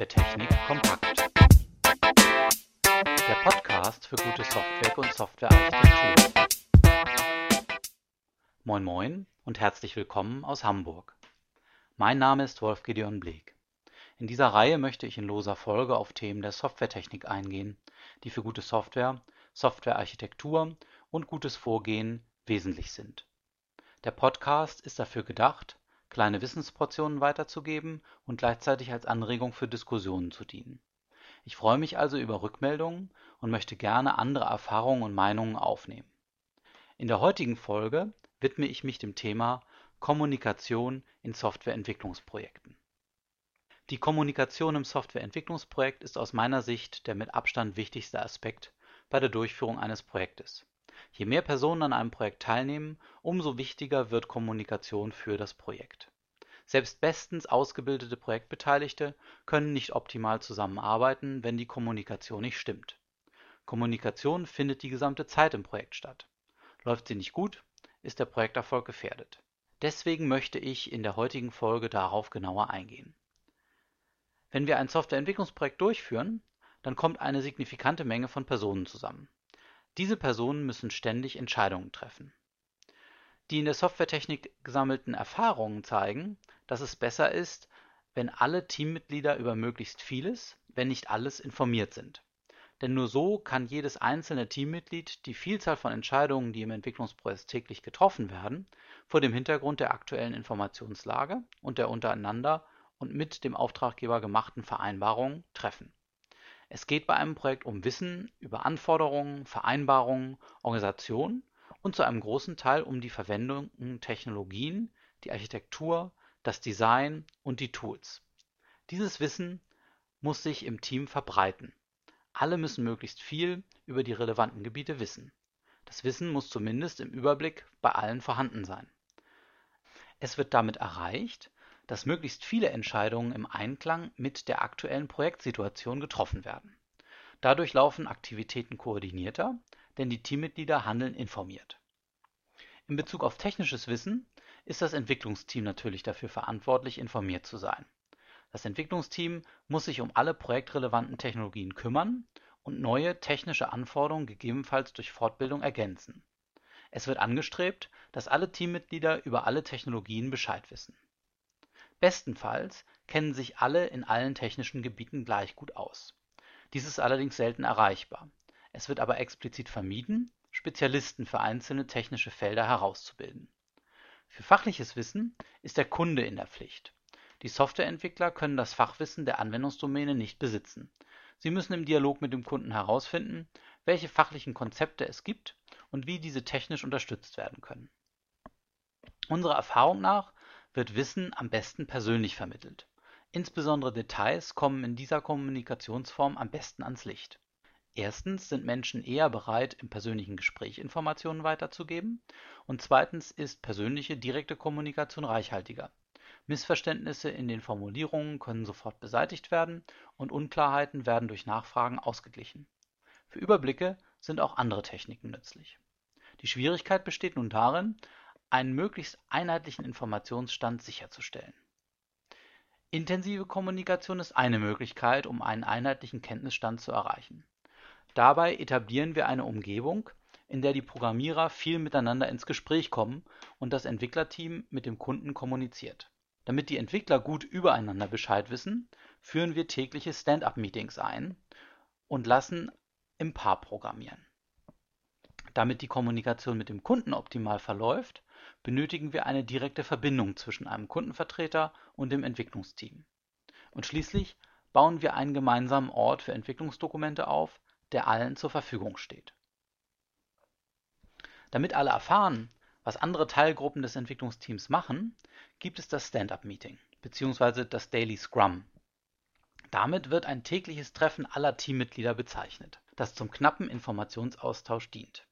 Softwaretechnik kompakt. Der Podcast für gute Software und Softwarearchitektur. Moin Moin und herzlich willkommen aus Hamburg. Mein Name ist Wolf Gideon Bleek. In dieser Reihe möchte ich in loser Folge auf Themen der Softwaretechnik eingehen, die für gute Software, Softwarearchitektur und gutes Vorgehen wesentlich sind. Der Podcast ist dafür gedacht, kleine Wissensportionen weiterzugeben und gleichzeitig als Anregung für Diskussionen zu dienen. Ich freue mich also über Rückmeldungen und möchte gerne andere Erfahrungen und Meinungen aufnehmen. In der heutigen Folge widme ich mich dem Thema Kommunikation in Softwareentwicklungsprojekten. Die Kommunikation im Softwareentwicklungsprojekt ist aus meiner Sicht der mit Abstand wichtigste Aspekt bei der Durchführung eines Projektes. Je mehr Personen an einem Projekt teilnehmen, umso wichtiger wird Kommunikation für das Projekt. Selbst bestens ausgebildete Projektbeteiligte können nicht optimal zusammenarbeiten, wenn die Kommunikation nicht stimmt. Kommunikation findet die gesamte Zeit im Projekt statt. Läuft sie nicht gut, ist der Projekterfolg gefährdet. Deswegen möchte ich in der heutigen Folge darauf genauer eingehen. Wenn wir ein Softwareentwicklungsprojekt durchführen, dann kommt eine signifikante Menge von Personen zusammen. Diese Personen müssen ständig Entscheidungen treffen. Die in der Softwaretechnik gesammelten Erfahrungen zeigen, dass es besser ist, wenn alle Teammitglieder über möglichst vieles, wenn nicht alles, informiert sind. Denn nur so kann jedes einzelne Teammitglied die Vielzahl von Entscheidungen, die im Entwicklungsprozess täglich getroffen werden, vor dem Hintergrund der aktuellen Informationslage und der untereinander und mit dem Auftraggeber gemachten Vereinbarungen treffen. Es geht bei einem Projekt um Wissen über Anforderungen, Vereinbarungen, Organisation und zu einem großen Teil um die verwendeten Technologien, die Architektur, das Design und die Tools. Dieses Wissen muss sich im Team verbreiten. Alle müssen möglichst viel über die relevanten Gebiete wissen. Das Wissen muss zumindest im Überblick bei allen vorhanden sein. Es wird damit erreicht, dass möglichst viele Entscheidungen im Einklang mit der aktuellen Projektsituation getroffen werden. Dadurch laufen Aktivitäten koordinierter, denn die Teammitglieder handeln informiert. In Bezug auf technisches Wissen ist das Entwicklungsteam natürlich dafür verantwortlich, informiert zu sein. Das Entwicklungsteam muss sich um alle projektrelevanten Technologien kümmern und neue technische Anforderungen gegebenenfalls durch Fortbildung ergänzen. Es wird angestrebt, dass alle Teammitglieder über alle Technologien Bescheid wissen. Bestenfalls kennen sich alle in allen technischen Gebieten gleich gut aus. Dies ist allerdings selten erreichbar. Es wird aber explizit vermieden, Spezialisten für einzelne technische Felder herauszubilden. Für fachliches Wissen ist der Kunde in der Pflicht. Die Softwareentwickler können das Fachwissen der Anwendungsdomäne nicht besitzen. Sie müssen im Dialog mit dem Kunden herausfinden, welche fachlichen Konzepte es gibt und wie diese technisch unterstützt werden können. Unserer Erfahrung nach wird Wissen am besten persönlich vermittelt. Insbesondere Details kommen in dieser Kommunikationsform am besten ans Licht. Erstens sind Menschen eher bereit, im persönlichen Gespräch Informationen weiterzugeben und zweitens ist persönliche direkte Kommunikation reichhaltiger. Missverständnisse in den Formulierungen können sofort beseitigt werden und Unklarheiten werden durch Nachfragen ausgeglichen. Für Überblicke sind auch andere Techniken nützlich. Die Schwierigkeit besteht nun darin, einen möglichst einheitlichen Informationsstand sicherzustellen. Intensive Kommunikation ist eine Möglichkeit, um einen einheitlichen Kenntnisstand zu erreichen. Dabei etablieren wir eine Umgebung, in der die Programmierer viel miteinander ins Gespräch kommen und das Entwicklerteam mit dem Kunden kommuniziert. Damit die Entwickler gut übereinander Bescheid wissen, führen wir tägliche Stand-up-Meetings ein und lassen im Paar programmieren. Damit die Kommunikation mit dem Kunden optimal verläuft, benötigen wir eine direkte Verbindung zwischen einem Kundenvertreter und dem Entwicklungsteam. Und schließlich bauen wir einen gemeinsamen Ort für Entwicklungsdokumente auf, der allen zur Verfügung steht. Damit alle erfahren, was andere Teilgruppen des Entwicklungsteams machen, gibt es das Stand-up-Meeting bzw. das Daily Scrum. Damit wird ein tägliches Treffen aller Teammitglieder bezeichnet, das zum knappen Informationsaustausch dient.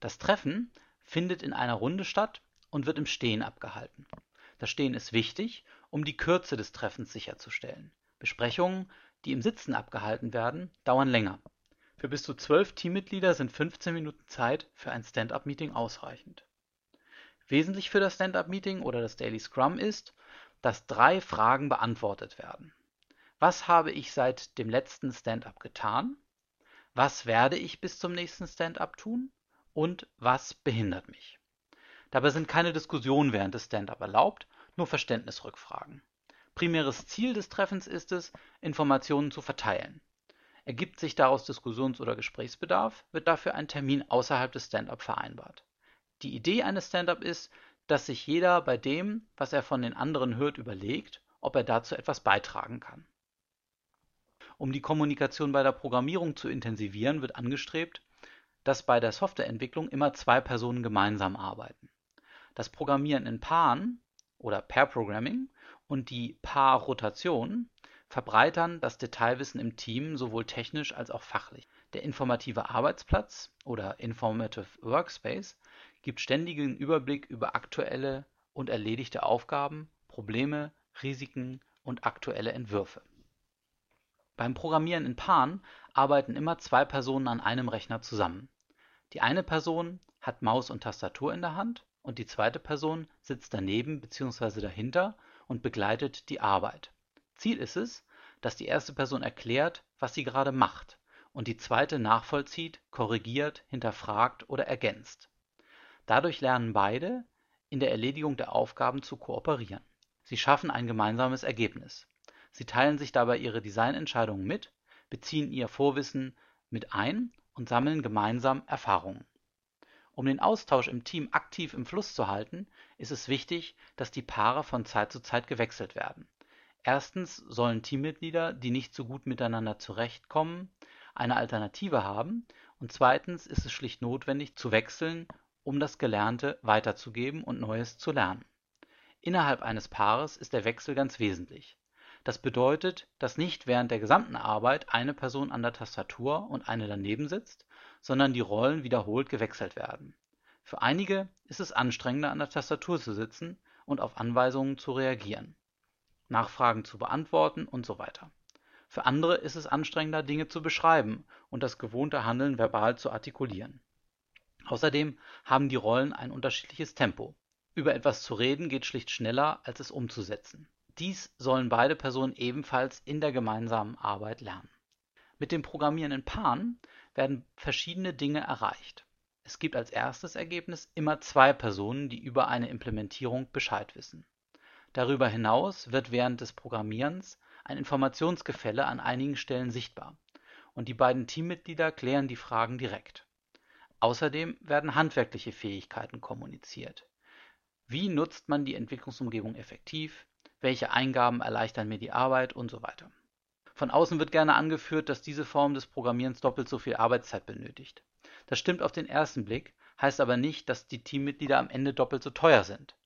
Das Treffen findet in einer Runde statt und wird im Stehen abgehalten. Das Stehen ist wichtig, um die Kürze des Treffens sicherzustellen. Besprechungen, die im Sitzen abgehalten werden, dauern länger. Für bis zu zwölf Teammitglieder sind 15 Minuten Zeit für ein Stand-up-Meeting ausreichend. Wesentlich für das Stand-up-Meeting oder das Daily Scrum ist, dass drei Fragen beantwortet werden. Was habe ich seit dem letzten Stand-up getan? Was werde ich bis zum nächsten Stand-up tun? Und was behindert mich? Dabei sind keine Diskussionen während des Stand-up erlaubt, nur Verständnisrückfragen. Primäres Ziel des Treffens ist es, Informationen zu verteilen. Ergibt sich daraus Diskussions- oder Gesprächsbedarf, wird dafür ein Termin außerhalb des Stand-up vereinbart. Die Idee eines Stand-up ist, dass sich jeder bei dem, was er von den anderen hört, überlegt, ob er dazu etwas beitragen kann. Um die Kommunikation bei der Programmierung zu intensivieren, wird angestrebt, dass bei der Softwareentwicklung immer zwei Personen gemeinsam arbeiten. Das Programmieren in Paaren oder Pair Programming und die Paarrotation verbreitern das Detailwissen im Team sowohl technisch als auch fachlich. Der informative Arbeitsplatz oder Informative Workspace gibt ständigen Überblick über aktuelle und erledigte Aufgaben, Probleme, Risiken und aktuelle Entwürfe. Beim Programmieren in Paaren arbeiten immer zwei Personen an einem Rechner zusammen. Die eine Person hat Maus und Tastatur in der Hand und die zweite Person sitzt daneben bzw. dahinter und begleitet die Arbeit. Ziel ist es, dass die erste Person erklärt, was sie gerade macht und die zweite nachvollzieht, korrigiert, hinterfragt oder ergänzt. Dadurch lernen beide, in der Erledigung der Aufgaben zu kooperieren. Sie schaffen ein gemeinsames Ergebnis. Sie teilen sich dabei ihre Designentscheidungen mit, beziehen ihr Vorwissen mit ein und sammeln gemeinsam Erfahrungen. Um den Austausch im Team aktiv im Fluss zu halten, ist es wichtig, dass die Paare von Zeit zu Zeit gewechselt werden. Erstens sollen Teammitglieder, die nicht so gut miteinander zurechtkommen, eine Alternative haben und zweitens ist es schlicht notwendig zu wechseln, um das Gelernte weiterzugeben und Neues zu lernen. Innerhalb eines Paares ist der Wechsel ganz wesentlich. Das bedeutet, dass nicht während der gesamten Arbeit eine Person an der Tastatur und eine daneben sitzt, sondern die Rollen wiederholt gewechselt werden. Für einige ist es anstrengender, an der Tastatur zu sitzen und auf Anweisungen zu reagieren, Nachfragen zu beantworten und so weiter. Für andere ist es anstrengender, Dinge zu beschreiben und das gewohnte Handeln verbal zu artikulieren. Außerdem haben die Rollen ein unterschiedliches Tempo. Über etwas zu reden geht schlicht schneller, als es umzusetzen. Dies sollen beide Personen ebenfalls in der gemeinsamen Arbeit lernen. Mit dem Programmieren in Paaren werden verschiedene Dinge erreicht. Es gibt als erstes Ergebnis immer zwei Personen, die über eine Implementierung Bescheid wissen. Darüber hinaus wird während des Programmierens ein Informationsgefälle an einigen Stellen sichtbar und die beiden Teammitglieder klären die Fragen direkt. Außerdem werden handwerkliche Fähigkeiten kommuniziert. Wie nutzt man die Entwicklungsumgebung effektiv? welche Eingaben erleichtern mir die Arbeit und so weiter. Von außen wird gerne angeführt, dass diese Form des Programmierens doppelt so viel Arbeitszeit benötigt. Das stimmt auf den ersten Blick, heißt aber nicht, dass die Teammitglieder am Ende doppelt so teuer sind.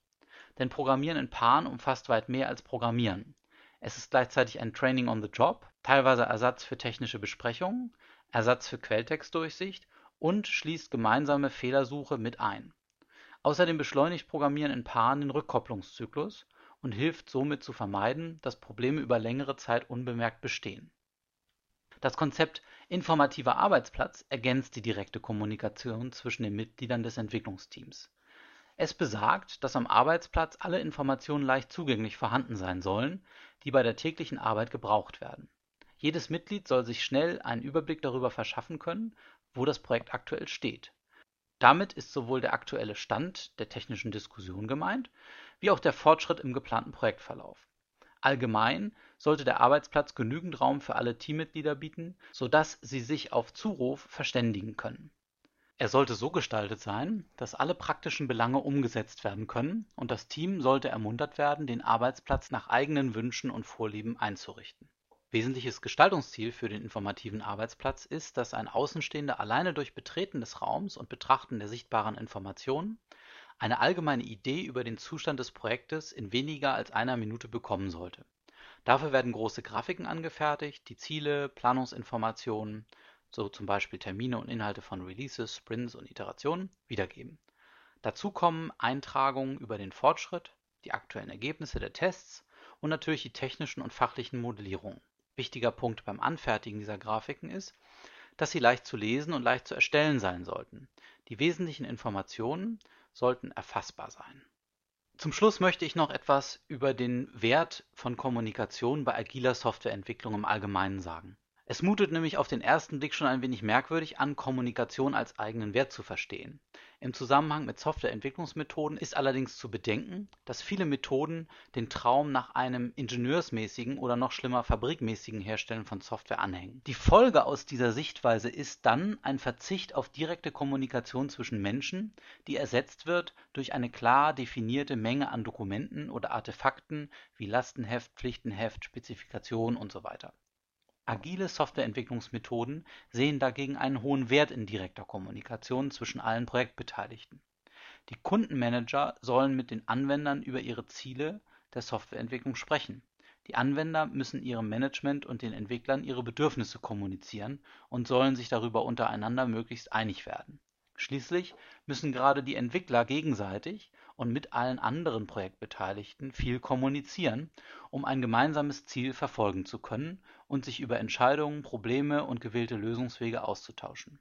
Denn Programmieren in Paaren umfasst weit mehr als Programmieren. Es ist gleichzeitig ein Training on the Job, teilweise Ersatz für technische Besprechungen, Ersatz für Quelltextdurchsicht und schließt gemeinsame Fehlersuche mit ein. Außerdem beschleunigt Programmieren in Paaren den Rückkopplungszyklus und hilft somit zu vermeiden, dass Probleme über längere Zeit unbemerkt bestehen. Das Konzept informativer Arbeitsplatz ergänzt die direkte Kommunikation zwischen den Mitgliedern des Entwicklungsteams. Es besagt, dass am Arbeitsplatz alle Informationen leicht zugänglich vorhanden sein sollen, die bei der täglichen Arbeit gebraucht werden. Jedes Mitglied soll sich schnell einen Überblick darüber verschaffen können, wo das Projekt aktuell steht. Damit ist sowohl der aktuelle Stand der technischen Diskussion gemeint, wie auch der Fortschritt im geplanten Projektverlauf. Allgemein sollte der Arbeitsplatz genügend Raum für alle Teammitglieder bieten, sodass sie sich auf Zuruf verständigen können. Er sollte so gestaltet sein, dass alle praktischen Belange umgesetzt werden können und das Team sollte ermuntert werden, den Arbeitsplatz nach eigenen Wünschen und Vorlieben einzurichten. Wesentliches Gestaltungsziel für den informativen Arbeitsplatz ist, dass ein Außenstehender alleine durch Betreten des Raums und Betrachten der sichtbaren Informationen eine allgemeine Idee über den Zustand des Projektes in weniger als einer Minute bekommen sollte. Dafür werden große Grafiken angefertigt, die Ziele, Planungsinformationen, so zum Beispiel Termine und Inhalte von Releases, Sprints und Iterationen, wiedergeben. Dazu kommen Eintragungen über den Fortschritt, die aktuellen Ergebnisse der Tests und natürlich die technischen und fachlichen Modellierungen. Wichtiger Punkt beim Anfertigen dieser Grafiken ist, dass sie leicht zu lesen und leicht zu erstellen sein sollten. Die wesentlichen Informationen sollten erfassbar sein. Zum Schluss möchte ich noch etwas über den Wert von Kommunikation bei agiler Softwareentwicklung im Allgemeinen sagen. Es mutet nämlich auf den ersten Blick schon ein wenig merkwürdig an, Kommunikation als eigenen Wert zu verstehen. Im Zusammenhang mit Softwareentwicklungsmethoden ist allerdings zu bedenken, dass viele Methoden den Traum nach einem ingenieursmäßigen oder noch schlimmer fabrikmäßigen Herstellen von Software anhängen. Die Folge aus dieser Sichtweise ist dann ein Verzicht auf direkte Kommunikation zwischen Menschen, die ersetzt wird durch eine klar definierte Menge an Dokumenten oder Artefakten wie Lastenheft, Pflichtenheft, Spezifikation weiter. Agile Softwareentwicklungsmethoden sehen dagegen einen hohen Wert in direkter Kommunikation zwischen allen Projektbeteiligten. Die Kundenmanager sollen mit den Anwendern über ihre Ziele der Softwareentwicklung sprechen. Die Anwender müssen ihrem Management und den Entwicklern ihre Bedürfnisse kommunizieren und sollen sich darüber untereinander möglichst einig werden Schließlich müssen gerade die Entwickler gegenseitig und mit allen anderen Projektbeteiligten viel kommunizieren, um ein gemeinsames Ziel verfolgen zu können und sich über Entscheidungen, Probleme und gewählte Lösungswege auszutauschen.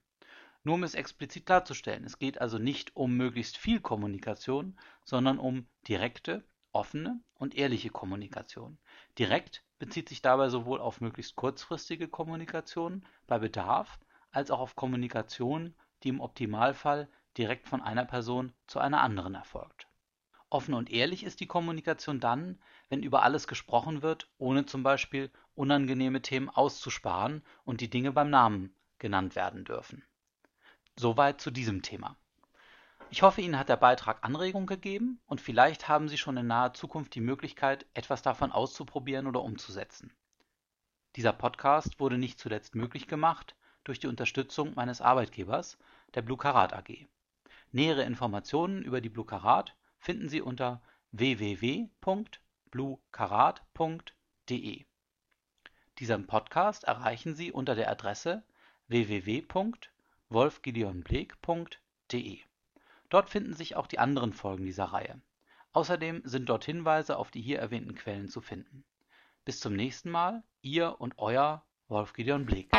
Nur um es explizit klarzustellen, es geht also nicht um möglichst viel Kommunikation, sondern um direkte, offene und ehrliche Kommunikation. Direkt bezieht sich dabei sowohl auf möglichst kurzfristige Kommunikation bei Bedarf als auch auf Kommunikation die im Optimalfall direkt von einer Person zu einer anderen erfolgt. Offen und ehrlich ist die Kommunikation dann, wenn über alles gesprochen wird, ohne zum Beispiel unangenehme Themen auszusparen und die Dinge beim Namen genannt werden dürfen. Soweit zu diesem Thema. Ich hoffe, Ihnen hat der Beitrag Anregung gegeben und vielleicht haben Sie schon in naher Zukunft die Möglichkeit, etwas davon auszuprobieren oder umzusetzen. Dieser Podcast wurde nicht zuletzt möglich gemacht durch die Unterstützung meines Arbeitgebers, der Blukarat AG. Nähere Informationen über die Blukarat finden Sie unter www.blukarat.de. Diesen Podcast erreichen Sie unter der Adresse www.wolfgideonbleek.de. Dort finden sich auch die anderen Folgen dieser Reihe. Außerdem sind dort Hinweise auf die hier erwähnten Quellen zu finden. Bis zum nächsten Mal, Ihr und Euer Wolf Gideon Bleek.